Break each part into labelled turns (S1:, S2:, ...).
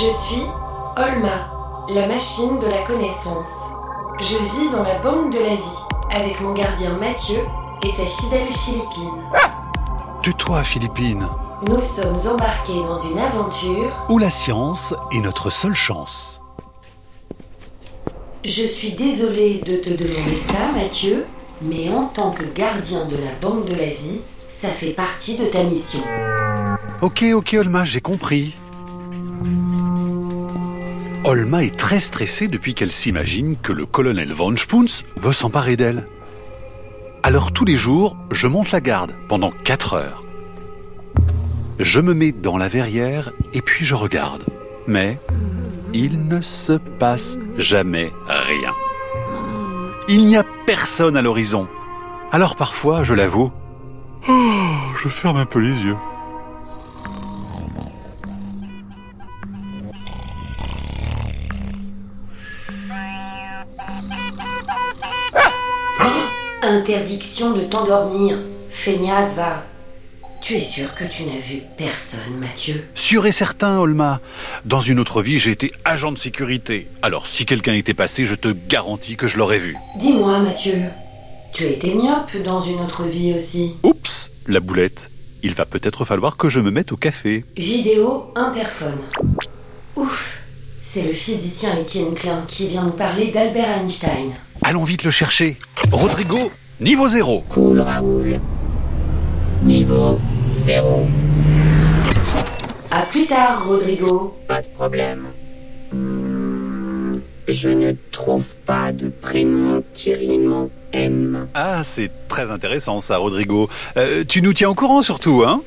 S1: Je suis Olma, la machine de la connaissance. Je vis dans la banque de la vie avec mon gardien Mathieu et sa fidèle Philippine.
S2: Tais-toi, Philippine.
S1: Nous sommes embarqués dans une aventure
S2: Où la science est notre seule chance.
S1: Je suis désolée de te demander ça, Mathieu, mais en tant que gardien de la banque de la vie, ça fait partie de ta mission.
S2: Ok, ok, Olma, j'ai compris. Olma est très stressée depuis qu'elle s'imagine que le colonel Von Spoons veut s'emparer d'elle. Alors tous les jours, je monte la garde pendant 4 heures. Je me mets dans la verrière et puis je regarde. Mais il ne se passe jamais rien. Il n'y a personne à l'horizon. Alors parfois, je l'avoue, oh, je ferme un peu les yeux.
S1: Interdiction de t'endormir. Feignasse, va. Tu es sûr que tu n'as vu personne, Mathieu?
S2: Sûr et certain, Olma. Dans une autre vie, j'ai été agent de sécurité. Alors, si quelqu'un était passé, je te garantis que je l'aurais vu.
S1: Dis-moi, Mathieu, tu as été myope dans une autre vie aussi?
S2: Oups, la boulette. Il va peut-être falloir que je me mette au café.
S1: Vidéo interphone. Ouf, c'est le physicien Étienne Klein qui vient nous parler d'Albert Einstein.
S2: Allons vite le chercher. Rodrigo, niveau zéro.
S3: Cool, Raoul. Niveau zéro.
S1: À plus tard, Rodrigo.
S3: Pas de problème. Je ne trouve pas de prénom qui rime en M.
S2: Ah, c'est très intéressant ça, Rodrigo. Euh, tu nous tiens au courant surtout, hein?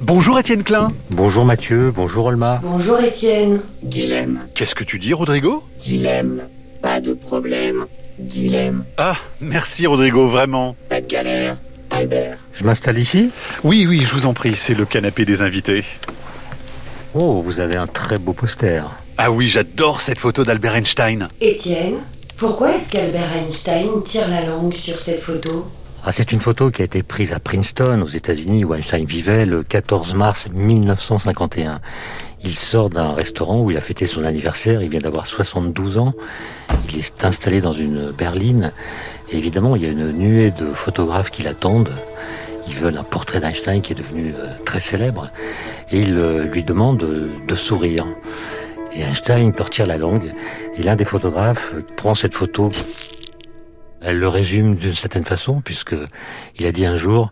S2: Bonjour Étienne Klein.
S4: Bonjour Mathieu, bonjour Olma.
S1: Bonjour, Étienne.
S3: Dilemme.
S2: Qu'est-ce que tu dis, Rodrigo?
S3: Dilemme. Pas de problème. Dilemme.
S2: Ah, merci Rodrigo, vraiment.
S3: Pas de galère. Albert.
S4: Je m'installe ici
S2: Oui, oui, je vous en prie, c'est le canapé des invités.
S4: Oh, vous avez un très beau poster.
S2: Ah oui, j'adore cette photo d'Albert Einstein.
S1: Étienne, pourquoi est-ce qu'Albert Einstein tire la langue sur cette photo?
S4: Ah, c'est une photo qui a été prise à Princeton, aux États-Unis, où Einstein vivait le 14 mars 1951. Il sort d'un restaurant où il a fêté son anniversaire, il vient d'avoir 72 ans. Il est installé dans une berline. Évidemment, il y a une nuée de photographes qui l'attendent. Ils veulent un portrait d'Einstein qui est devenu euh, très célèbre. Et ils euh, lui demandent de, sourire. Et Einstein leur tire la langue. Et l'un des photographes prend cette photo. Elle le résume d'une certaine façon, puisque il a dit un jour,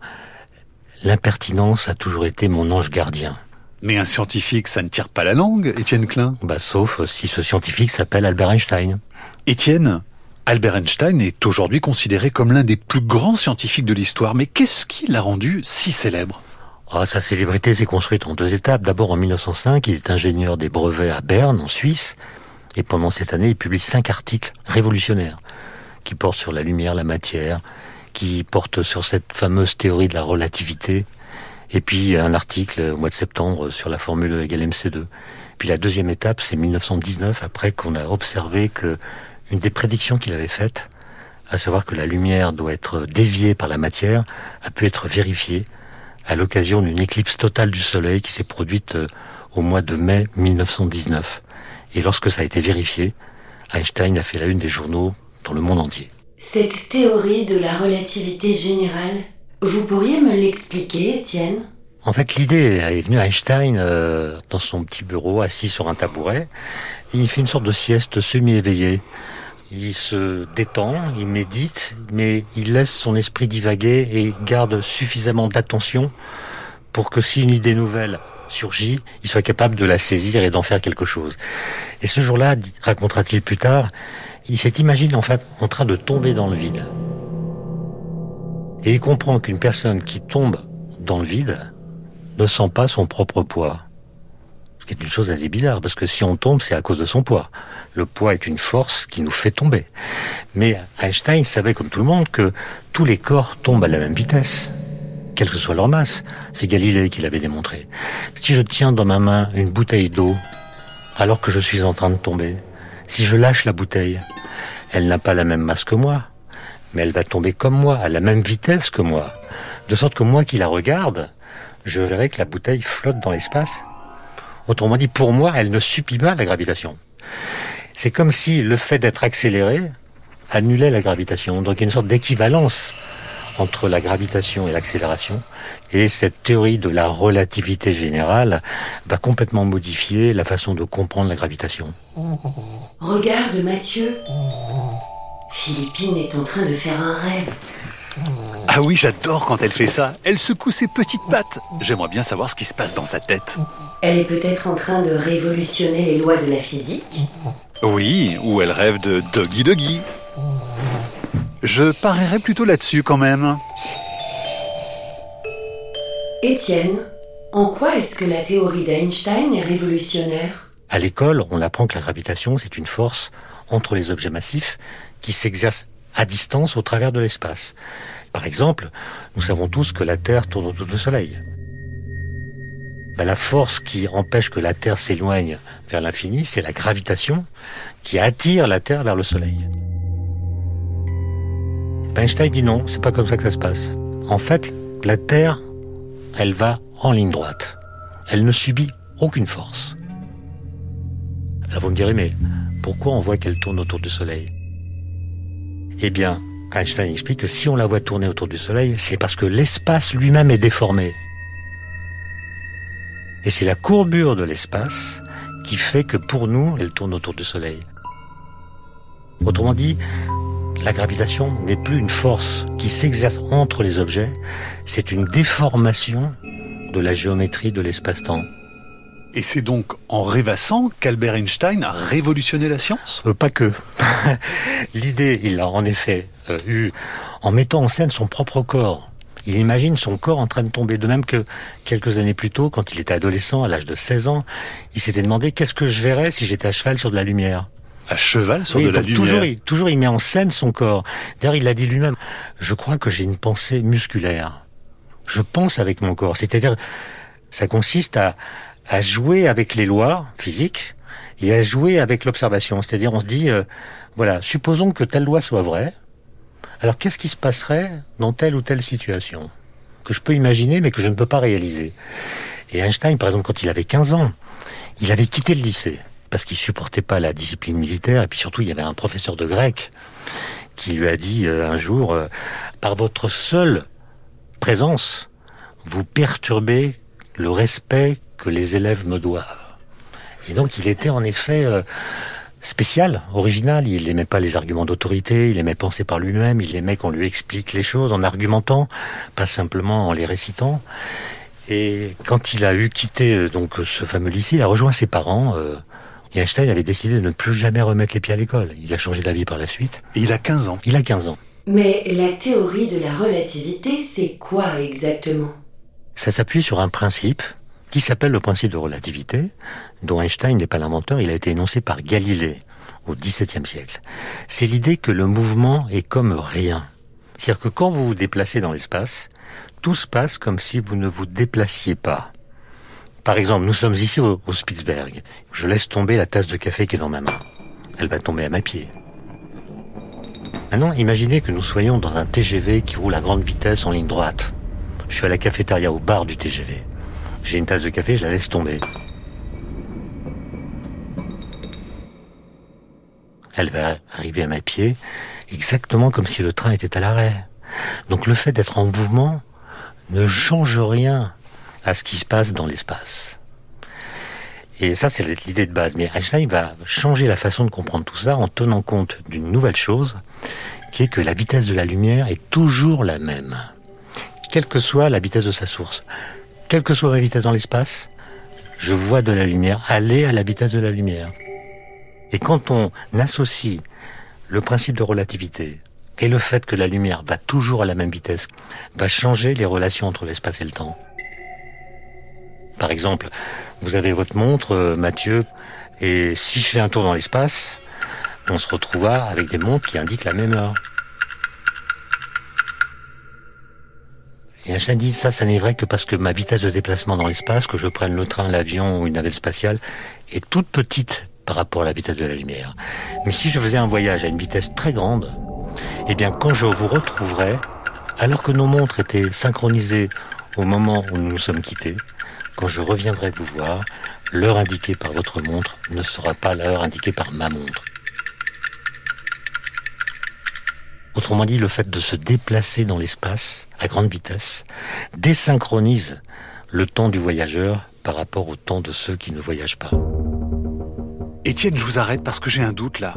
S4: l'impertinence a toujours été mon ange gardien.
S2: Mais un scientifique, ça ne tire pas la langue, Étienne Klein?
S4: Bah, sauf si ce scientifique s'appelle Albert Einstein.
S2: Étienne, Albert Einstein est aujourd'hui considéré comme l'un des plus grands scientifiques de l'histoire. Mais qu'est-ce qui l'a rendu si célèbre?
S4: Ah, sa célébrité s'est construite en deux étapes. D'abord, en 1905, il est ingénieur des brevets à Berne, en Suisse. Et pendant cette année, il publie cinq articles révolutionnaires qui portent sur la lumière, la matière, qui portent sur cette fameuse théorie de la relativité. Et puis, un article au mois de septembre sur la formule égale MC2. Puis la deuxième étape, c'est 1919, après qu'on a observé que une des prédictions qu'il avait faites, à savoir que la lumière doit être déviée par la matière, a pu être vérifiée à l'occasion d'une éclipse totale du Soleil qui s'est produite euh, au mois de mai 1919. Et lorsque ça a été vérifié, Einstein a fait la une des journaux dans le monde entier.
S1: Cette théorie de la relativité générale, vous pourriez me l'expliquer, Étienne?
S4: En fait, l'idée est venue à Einstein euh, dans son petit bureau, assis sur un tabouret. Il fait une sorte de sieste semi-éveillée. Il se détend, il médite, mais il laisse son esprit divaguer et garde suffisamment d'attention pour que si une idée nouvelle surgit, il soit capable de la saisir et d'en faire quelque chose. Et ce jour-là, racontera-t-il plus tard, il s'est imaginé en fait en train de tomber dans le vide. Et il comprend qu'une personne qui tombe dans le vide ne sent pas son propre poids. Ce qui est une chose assez bizarre, parce que si on tombe, c'est à cause de son poids. Le poids est une force qui nous fait tomber. Mais Einstein savait, comme tout le monde, que tous les corps tombent à la même vitesse, quelle que soit leur masse. C'est Galilée qui l'avait démontré. Si je tiens dans ma main une bouteille d'eau, alors que je suis en train de tomber, si je lâche la bouteille, elle n'a pas la même masse que moi, mais elle va tomber comme moi, à la même vitesse que moi. De sorte que moi qui la regarde, je verrai que la bouteille flotte dans l'espace. Autrement dit, pour moi, elle ne subit pas la gravitation. C'est comme si le fait d'être accéléré annulait la gravitation. Donc il y a une sorte d'équivalence entre la gravitation et l'accélération. Et cette théorie de la relativité générale va complètement modifier la façon de comprendre la gravitation.
S1: Regarde Mathieu. Philippine est en train de faire un rêve.
S2: Ah oui, j'adore quand elle fait ça. Elle secoue ses petites pattes. J'aimerais bien savoir ce qui se passe dans sa tête.
S1: Elle est peut-être en train de révolutionner les lois de la physique.
S2: Oui, ou elle rêve de Doggy Doggy. Je parierais plutôt là-dessus quand même.
S1: Étienne, en quoi est-ce que la théorie d'Einstein est révolutionnaire?
S4: À l'école, on apprend que la gravitation, c'est une force entre les objets massifs qui s'exerce à distance au travers de l'espace. Par exemple, nous savons tous que la Terre tourne autour du Soleil. Ben, la force qui empêche que la Terre s'éloigne vers l'infini, c'est la gravitation qui attire la Terre vers le Soleil. Ben, Einstein dit non, c'est pas comme ça que ça se passe. En fait, la Terre, elle va en ligne droite. Elle ne subit aucune force. Alors vous me direz, mais pourquoi on voit qu'elle tourne autour du Soleil? Eh bien, Einstein explique que si on la voit tourner autour du Soleil, c'est parce que l'espace lui-même est déformé. Et c'est la courbure de l'espace qui fait que pour nous, elle tourne autour du Soleil. Autrement dit, la gravitation n'est plus une force qui s'exerce entre les objets, c'est une déformation de la géométrie de l'espace-temps.
S2: Et c'est donc en rêvassant qu'Albert Einstein a révolutionné la science?
S4: Euh, Pas que. L'idée, il l'a en effet euh, eu en mettant en scène son propre corps. Il imagine son corps en train de tomber. De même que quelques années plus tôt, quand il était adolescent, à l'âge de 16 ans, il s'était demandé qu'est-ce que je verrais si j'étais à cheval sur de la lumière.
S2: À cheval sur de la lumière
S4: toujours, il, toujours, il met en scène son corps. D'ailleurs, il l'a dit lui-même. Je crois que j'ai une pensée musculaire. Je pense avec mon corps. C'est-à-dire, ça consiste à, à jouer avec les lois physiques et à jouer avec l'observation. C'est-à-dire, on se dit, euh, voilà, supposons que telle loi soit vraie. Alors, qu'est-ce qui se passerait dans telle ou telle situation que je peux imaginer, mais que je ne peux pas réaliser? Et Einstein, par exemple, quand il avait 15 ans, il avait quitté le lycée parce qu'il supportait pas la discipline militaire. Et puis surtout, il y avait un professeur de grec qui lui a dit euh, un jour, euh, par votre seule présence, vous perturbez le respect que les élèves me doivent. Et donc il était en effet euh, spécial, original. Il n'aimait pas les arguments d'autorité, il aimait penser par lui-même, il aimait qu'on lui explique les choses en argumentant, pas simplement en les récitant. Et quand il a eu quitté euh, donc ce fameux lycée, il a rejoint ses parents. Euh, et Einstein avait décidé de ne plus jamais remettre les pieds à l'école. Il a changé d'avis par la suite.
S2: Et il a 15 ans.
S4: Il a 15 ans.
S1: Mais la théorie de la relativité, c'est quoi exactement?
S4: Ça s'appuie sur un principe qui s'appelle le principe de relativité, dont Einstein n'est pas l'inventeur, il a été énoncé par Galilée au XVIIe siècle. C'est l'idée que le mouvement est comme rien. C'est-à-dire que quand vous vous déplacez dans l'espace, tout se passe comme si vous ne vous déplaciez pas. Par exemple, nous sommes ici au, Spitzberg. Je laisse tomber la tasse de café qui est dans ma main. Elle va tomber à mes pieds. Maintenant, imaginez que nous soyons dans un TGV qui roule à grande vitesse en ligne droite. Je suis à la cafétéria au bar du TGV. J'ai une tasse de café, je la laisse tomber. Elle va arriver à mes pieds exactement comme si le train était à l'arrêt. Donc le fait d'être en mouvement ne change rien à ce qui se passe dans l'espace. Et ça, c'est l'idée de base. Mais Einstein va changer la façon de comprendre tout ça en tenant compte d'une nouvelle chose, qui est que la vitesse de la lumière est toujours la même, quelle que soit la vitesse de sa source. Quelle que soit ma vitesse dans l'espace, je vois de la lumière aller à la vitesse de la lumière. Et quand on associe le principe de relativité et le fait que la lumière va toujours à la même vitesse, va changer les relations entre l'espace et le temps. Par exemple, vous avez votre montre, euh, Mathieu, et si je fais un tour dans l'espace, on se retrouvera avec des montres qui indiquent la même heure. Et Einstein dit, ça, ça n'est vrai que parce que ma vitesse de déplacement dans l'espace, que je prenne le train, l'avion ou une navette spatiale, est toute petite par rapport à la vitesse de la lumière. Mais si je faisais un voyage à une vitesse très grande, eh bien, quand je vous retrouverai, alors que nos montres étaient synchronisées au moment où nous nous sommes quittés, quand je reviendrai vous voir, l'heure indiquée par votre montre ne sera pas l'heure indiquée par ma montre. Autrement dit, le fait de se déplacer dans l'espace à grande vitesse désynchronise le temps du voyageur par rapport au temps de ceux qui ne voyagent pas.
S2: Étienne, je vous arrête parce que j'ai un doute là.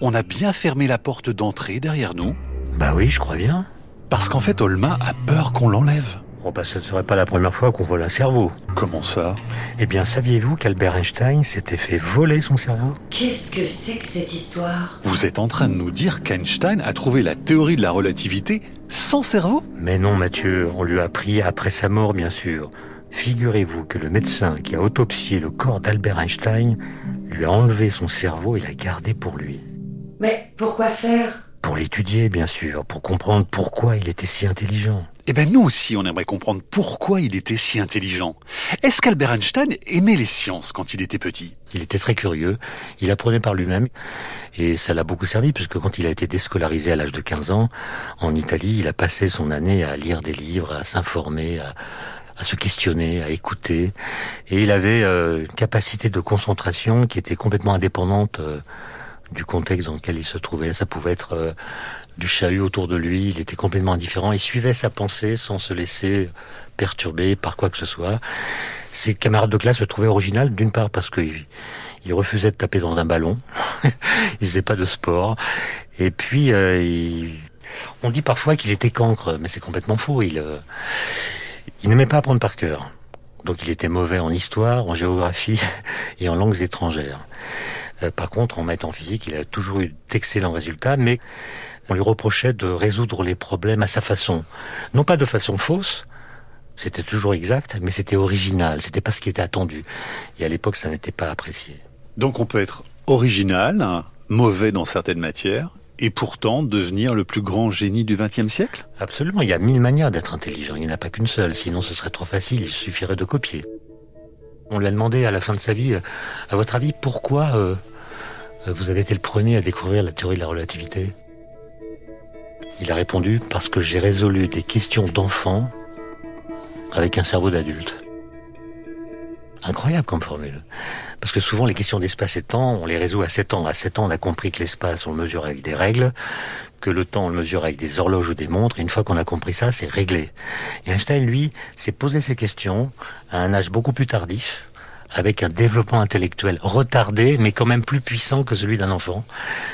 S2: On a bien fermé la porte d'entrée derrière nous
S4: Bah oui, je crois bien.
S2: Parce qu'en fait, Olma a peur qu'on l'enlève.
S4: Bon bah ce ne serait pas la première fois qu'on vole un cerveau.
S2: Comment ça?
S4: Eh bien, saviez-vous qu'Albert Einstein s'était fait voler son cerveau?
S1: Qu'est-ce que c'est que cette histoire?
S2: Vous êtes en train de nous dire qu'Einstein a trouvé la théorie de la relativité sans cerveau?
S4: Mais non, Mathieu, on lui a appris après sa mort, bien sûr. Figurez-vous que le médecin qui a autopsié le corps d'Albert Einstein lui a enlevé son cerveau et l'a gardé pour lui.
S1: Mais pourquoi faire?
S4: Pour l'étudier, bien sûr, pour comprendre pourquoi il était si intelligent.
S2: Eh bien, nous aussi, on aimerait comprendre pourquoi il était si intelligent. Est-ce qu'Albert Einstein aimait les sciences quand il était petit?
S4: Il était très curieux, il apprenait par lui-même, et ça l'a beaucoup servi, puisque quand il a été déscolarisé à l'âge de 15 ans, en Italie, il a passé son année à lire des livres, à s'informer, à, à se questionner, à écouter, et il avait euh, une capacité de concentration qui était complètement indépendante euh, du contexte dans lequel il se trouvait. Ça pouvait être euh, du chahut autour de lui, il était complètement indifférent, il suivait sa pensée sans se laisser perturber par quoi que ce soit. Ses camarades de classe se trouvaient original, d'une part parce qu'il il refusait de taper dans un ballon, il faisait pas de sport, et puis euh, il- on dit parfois qu'il était cancre, mais c'est complètement faux. Il, euh, il n'aimait pas apprendre par cœur. Donc il était mauvais en histoire, en géographie et en langues étrangères. Euh, par contre, en maths en physique, il a toujours eu d'excellents résultats, mais on lui reprochait de résoudre les problèmes à sa façon. Non pas de façon fausse, c'était toujours exact, mais c'était original, c'était pas ce qui était attendu. Et à l'époque, ça n'était pas apprécié.
S2: Donc on peut être original, mauvais dans certaines matières, et pourtant devenir le plus grand génie du XXe siècle?
S4: Absolument, il y a mille manières d'être intelligent, il n'y en a pas qu'une seule, sinon ce serait trop facile, il suffirait de copier. On lui a demandé à la fin de sa vie, à votre avis, pourquoi euh, euh, vous avez été le premier à découvrir la théorie de la relativité? Il a répondu, parce que j'ai résolu des questions d'enfant avec un cerveau d'adulte. Incroyable comme formule. Parce que souvent les questions d'espace et temps, on les résout à 7 ans. À 7 ans, on a compris que l'espace, on le mesure avec des règles, que le temps, on le mesure avec des horloges ou des montres. Une fois qu'on a compris ça, c'est réglé. Et Einstein, lui, s'est posé ces questions à un âge beaucoup plus tardif, avec un développement intellectuel retardé, mais quand même plus puissant que celui d'un enfant,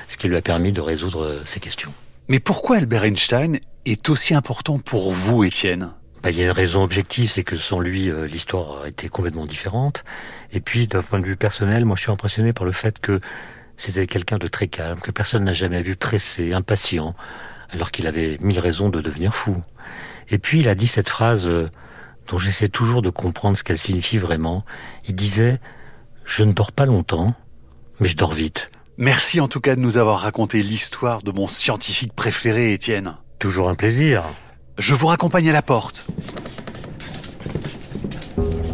S4: ce qui lui a permis de résoudre euh, ces questions.
S2: Mais pourquoi Albert Einstein est aussi important pour vous, Étienne?
S4: Bah, il y a une raison objective, c'est que sans lui, euh, l'histoire été complètement différente. Et puis, d'un point de vue personnel, moi, je suis impressionné par le fait que c'était quelqu'un de très calme, que personne n'a jamais vu pressé, impatient, alors qu'il avait mille raisons de devenir fou. Et puis, il a dit cette phrase euh, dont j'essaie toujours de comprendre ce qu'elle signifie vraiment. Il disait, je ne dors pas longtemps, mais je dors vite.
S2: Merci en tout cas de nous avoir raconté l'histoire de mon scientifique préféré, Étienne.
S4: Toujours un plaisir.
S2: Je vous raccompagne à la porte.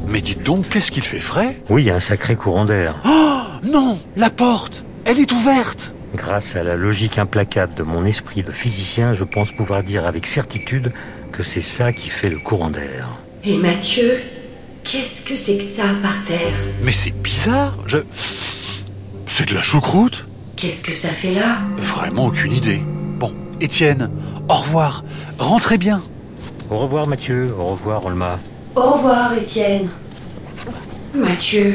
S2: Mais dites donc, qu'est-ce qu'il fait frais?
S4: Oui, il y a un sacré courant d'air.
S2: Non, la porte, elle est ouverte.
S4: Grâce à la logique implacable de mon esprit de physicien, je pense pouvoir dire avec certitude que c'est ça qui fait le courant d'air.
S1: Et Mathieu, qu'est-ce que c'est que ça par terre?
S2: Mais c'est bizarre, je... C'est de la choucroute
S1: Qu'est-ce que ça fait là
S2: Vraiment aucune idée. Bon, Étienne, au revoir. Rentrez bien.
S4: Au revoir Mathieu, au revoir Olma.
S1: Au revoir, Étienne. Mathieu,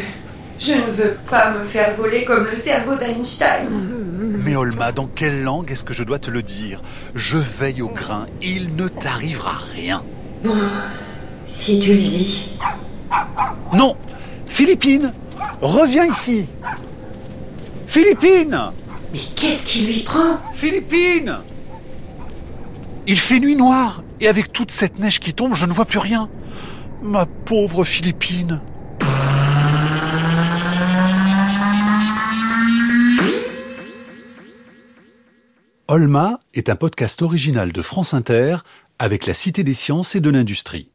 S1: je ne veux pas me faire voler comme le cerveau d'Einstein.
S2: Mais Olma, dans quelle langue est-ce que je dois te le dire? Je veille au grain, il ne t'arrivera rien.
S1: Si tu le dis.
S2: Non Philippine Reviens ici Philippine
S1: Mais qu'est-ce qui lui prend
S2: Philippine Il fait nuit noire, et avec toute cette neige qui tombe, je ne vois plus rien. Ma pauvre Philippine Olma est un podcast original de France Inter avec la Cité des sciences et de l'industrie.